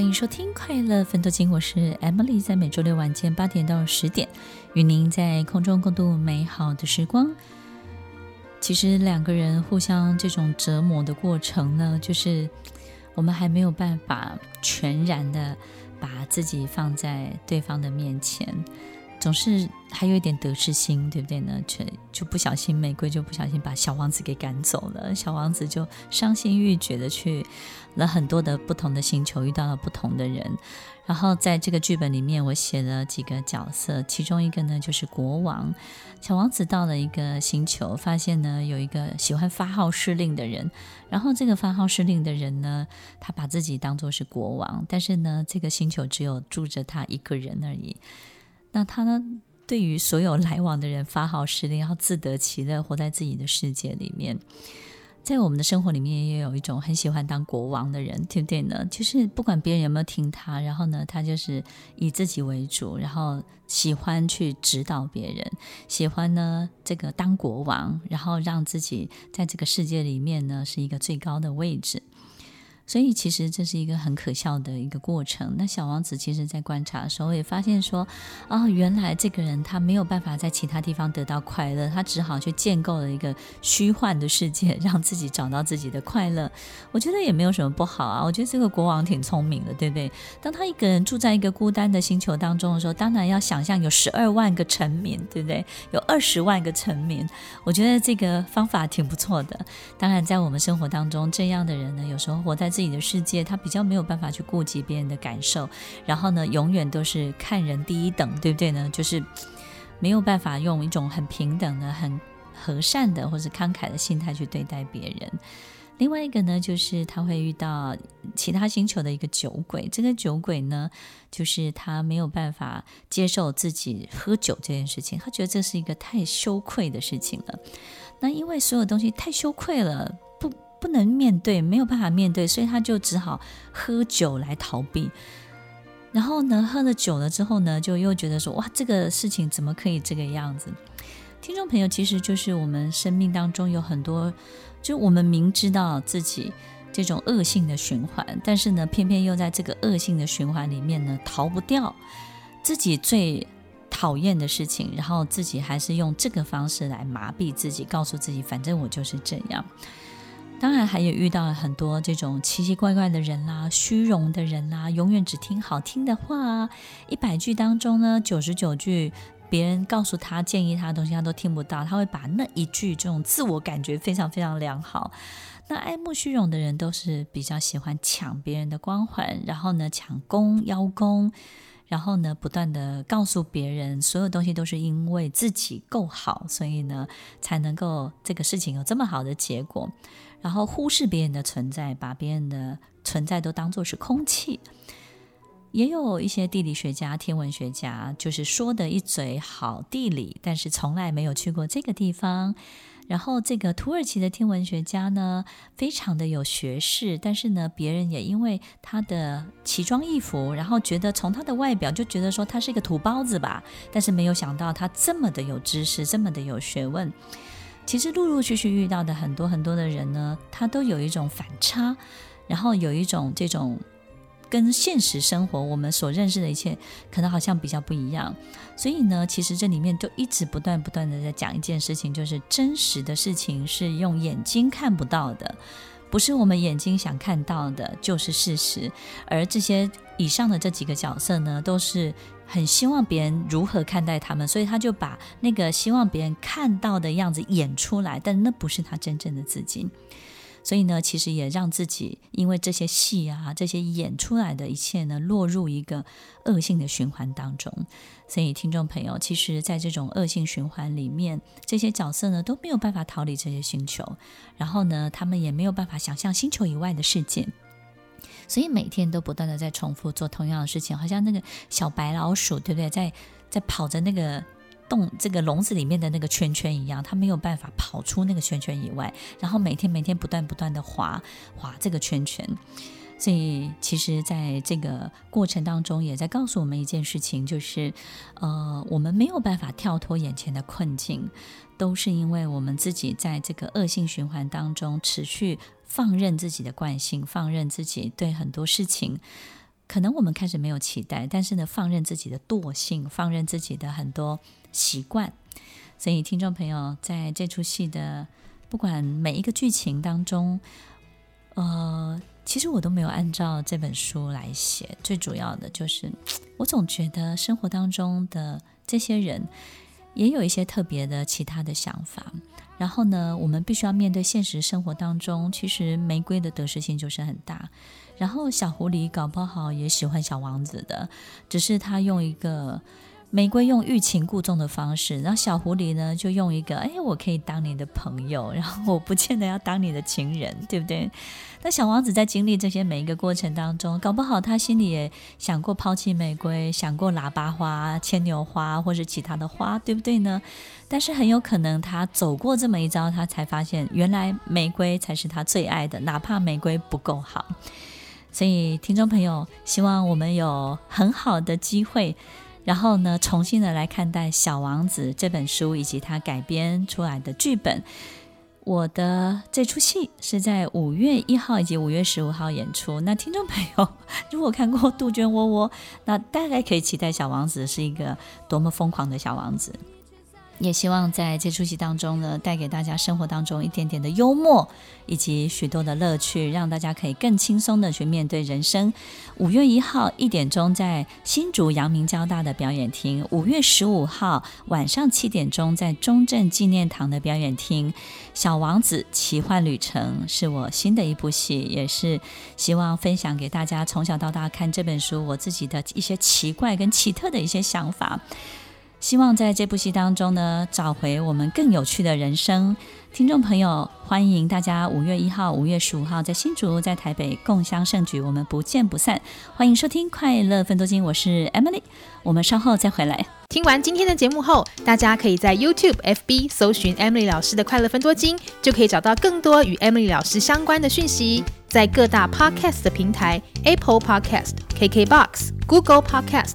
欢迎收听《快乐奋斗经》，我是 Emily，在每周六晚间八点到十点，与您在空中共度美好的时光。其实两个人互相这种折磨的过程呢，就是我们还没有办法全然的把自己放在对方的面前。总是还有一点得失心，对不对呢？却就不小心，玫瑰就不小心把小王子给赶走了。小王子就伤心欲绝的去了很多的不同的星球，遇到了不同的人。然后在这个剧本里面，我写了几个角色，其中一个呢就是国王。小王子到了一个星球，发现呢有一个喜欢发号施令的人。然后这个发号施令的人呢，他把自己当作是国王，但是呢，这个星球只有住着他一个人而已。那他呢，对于所有来往的人发号施令，要自得其乐，活在自己的世界里面。在我们的生活里面，也有一种很喜欢当国王的人，对不对呢？就是不管别人有没有听他，然后呢，他就是以自己为主，然后喜欢去指导别人，喜欢呢这个当国王，然后让自己在这个世界里面呢是一个最高的位置。所以其实这是一个很可笑的一个过程。那小王子其实在观察的时候也发现说，啊、原来这个人他没有办法在其他地方得到快乐，他只好去建构了一个虚幻的世界，让自己找到自己的快乐。我觉得也没有什么不好啊。我觉得这个国王挺聪明的，对不对？当他一个人住在一个孤单的星球当中的时候，当然要想象有十二万个臣民，对不对？有二十万个臣民，我觉得这个方法挺不错的。当然，在我们生活当中，这样的人呢，有时候活在自己的世界，他比较没有办法去顾及别人的感受，然后呢，永远都是看人第一等，对不对呢？就是没有办法用一种很平等的、很和善的或者慷慨的心态去对待别人。另外一个呢，就是他会遇到其他星球的一个酒鬼，这个酒鬼呢，就是他没有办法接受自己喝酒这件事情，他觉得这是一个太羞愧的事情了。那因为所有东西太羞愧了，不。不能面对，没有办法面对，所以他就只好喝酒来逃避。然后呢，喝了酒了之后呢，就又觉得说：“哇，这个事情怎么可以这个样子？”听众朋友，其实就是我们生命当中有很多，就我们明知道自己这种恶性的循环，但是呢，偏偏又在这个恶性的循环里面呢，逃不掉自己最讨厌的事情，然后自己还是用这个方式来麻痹自己，告诉自己，反正我就是这样。当然，还有遇到了很多这种奇奇怪怪的人啦，虚荣的人啦，永远只听好听的话。一百句当中呢，九十九句别人告诉他、建议他的东西，他都听不到。他会把那一句这种自我感觉非常非常良好。那爱慕虚荣的人都是比较喜欢抢别人的光环，然后呢，抢功邀功，然后呢，不断的告诉别人，所有东西都是因为自己够好，所以呢，才能够这个事情有这么好的结果。然后忽视别人的存在，把别人的存在都当作是空气。也有一些地理学家、天文学家，就是说的一嘴好地理，但是从来没有去过这个地方。然后这个土耳其的天文学家呢，非常的有学识，但是呢，别人也因为他的奇装异服，然后觉得从他的外表就觉得说他是一个土包子吧，但是没有想到他这么的有知识，这么的有学问。其实陆陆续续遇到的很多很多的人呢，他都有一种反差，然后有一种这种跟现实生活我们所认识的一切可能好像比较不一样。所以呢，其实这里面就一直不断不断的在讲一件事情，就是真实的事情是用眼睛看不到的，不是我们眼睛想看到的，就是事实。而这些以上的这几个角色呢，都是。很希望别人如何看待他们，所以他就把那个希望别人看到的样子演出来，但那不是他真正的自己。所以呢，其实也让自己因为这些戏啊，这些演出来的一切呢，落入一个恶性的循环当中。所以，听众朋友，其实，在这种恶性循环里面，这些角色呢都没有办法逃离这些星球，然后呢，他们也没有办法想象星球以外的世界。所以每天都不断的在重复做同样的事情，好像那个小白老鼠，对不对？在在跑着那个洞，这个笼子里面的那个圈圈一样，它没有办法跑出那个圈圈以外，然后每天每天不断不断的滑滑这个圈圈。所以其实在这个过程当中，也在告诉我们一件事情，就是呃，我们没有办法跳脱眼前的困境，都是因为我们自己在这个恶性循环当中持续。放任自己的惯性，放任自己对很多事情可能我们开始没有期待，但是呢，放任自己的惰性，放任自己的很多习惯。所以，听众朋友，在这出戏的不管每一个剧情当中，呃，其实我都没有按照这本书来写。最主要的就是，我总觉得生活当中的这些人也有一些特别的其他的想法。然后呢，我们必须要面对现实生活当中，其实玫瑰的得失性就是很大。然后小狐狸搞不好也喜欢小王子的，只是他用一个玫瑰用欲擒故纵的方式，然后小狐狸呢就用一个哎，我可以当你的朋友，然后我不见得要当你的情人，对不对？那小王子在经历这些每一个过程当中，搞不好他心里也想过抛弃玫瑰，想过喇叭花、牵牛花或是其他的花，对不对呢？但是很有可能他走过这么一遭，他才发现原来玫瑰才是他最爱的，哪怕玫瑰不够好。所以听众朋友，希望我们有很好的机会。然后呢，重新的来看待《小王子》这本书以及他改编出来的剧本。我的这出戏是在五月一号以及五月十五号演出。那听众朋友如果看过《杜鹃窝窝》，那大概可以期待《小王子》是一个多么疯狂的小王子。也希望在这出戏当中呢，带给大家生活当中一点点的幽默，以及许多的乐趣，让大家可以更轻松的去面对人生。五月一号一点钟在新竹阳明交大的表演厅，五月十五号晚上七点钟在中正纪念堂的表演厅，《小王子奇幻旅程》是我新的一部戏，也是希望分享给大家从小到大看这本书我自己的一些奇怪跟奇特的一些想法。希望在这部戏当中呢，找回我们更有趣的人生。听众朋友，欢迎大家五月一号、五月十五号在新竹、在台北共襄盛举，我们不见不散。欢迎收听《快乐分多金》，我是 Emily，我们稍后再回来。听完今天的节目后，大家可以在 YouTube、FB 搜寻 Emily 老师的《快乐分多金》，就可以找到更多与 Emily 老师相关的讯息。在各大 Podcast 的平台，Apple Podcast、KKBox、Google Podcast、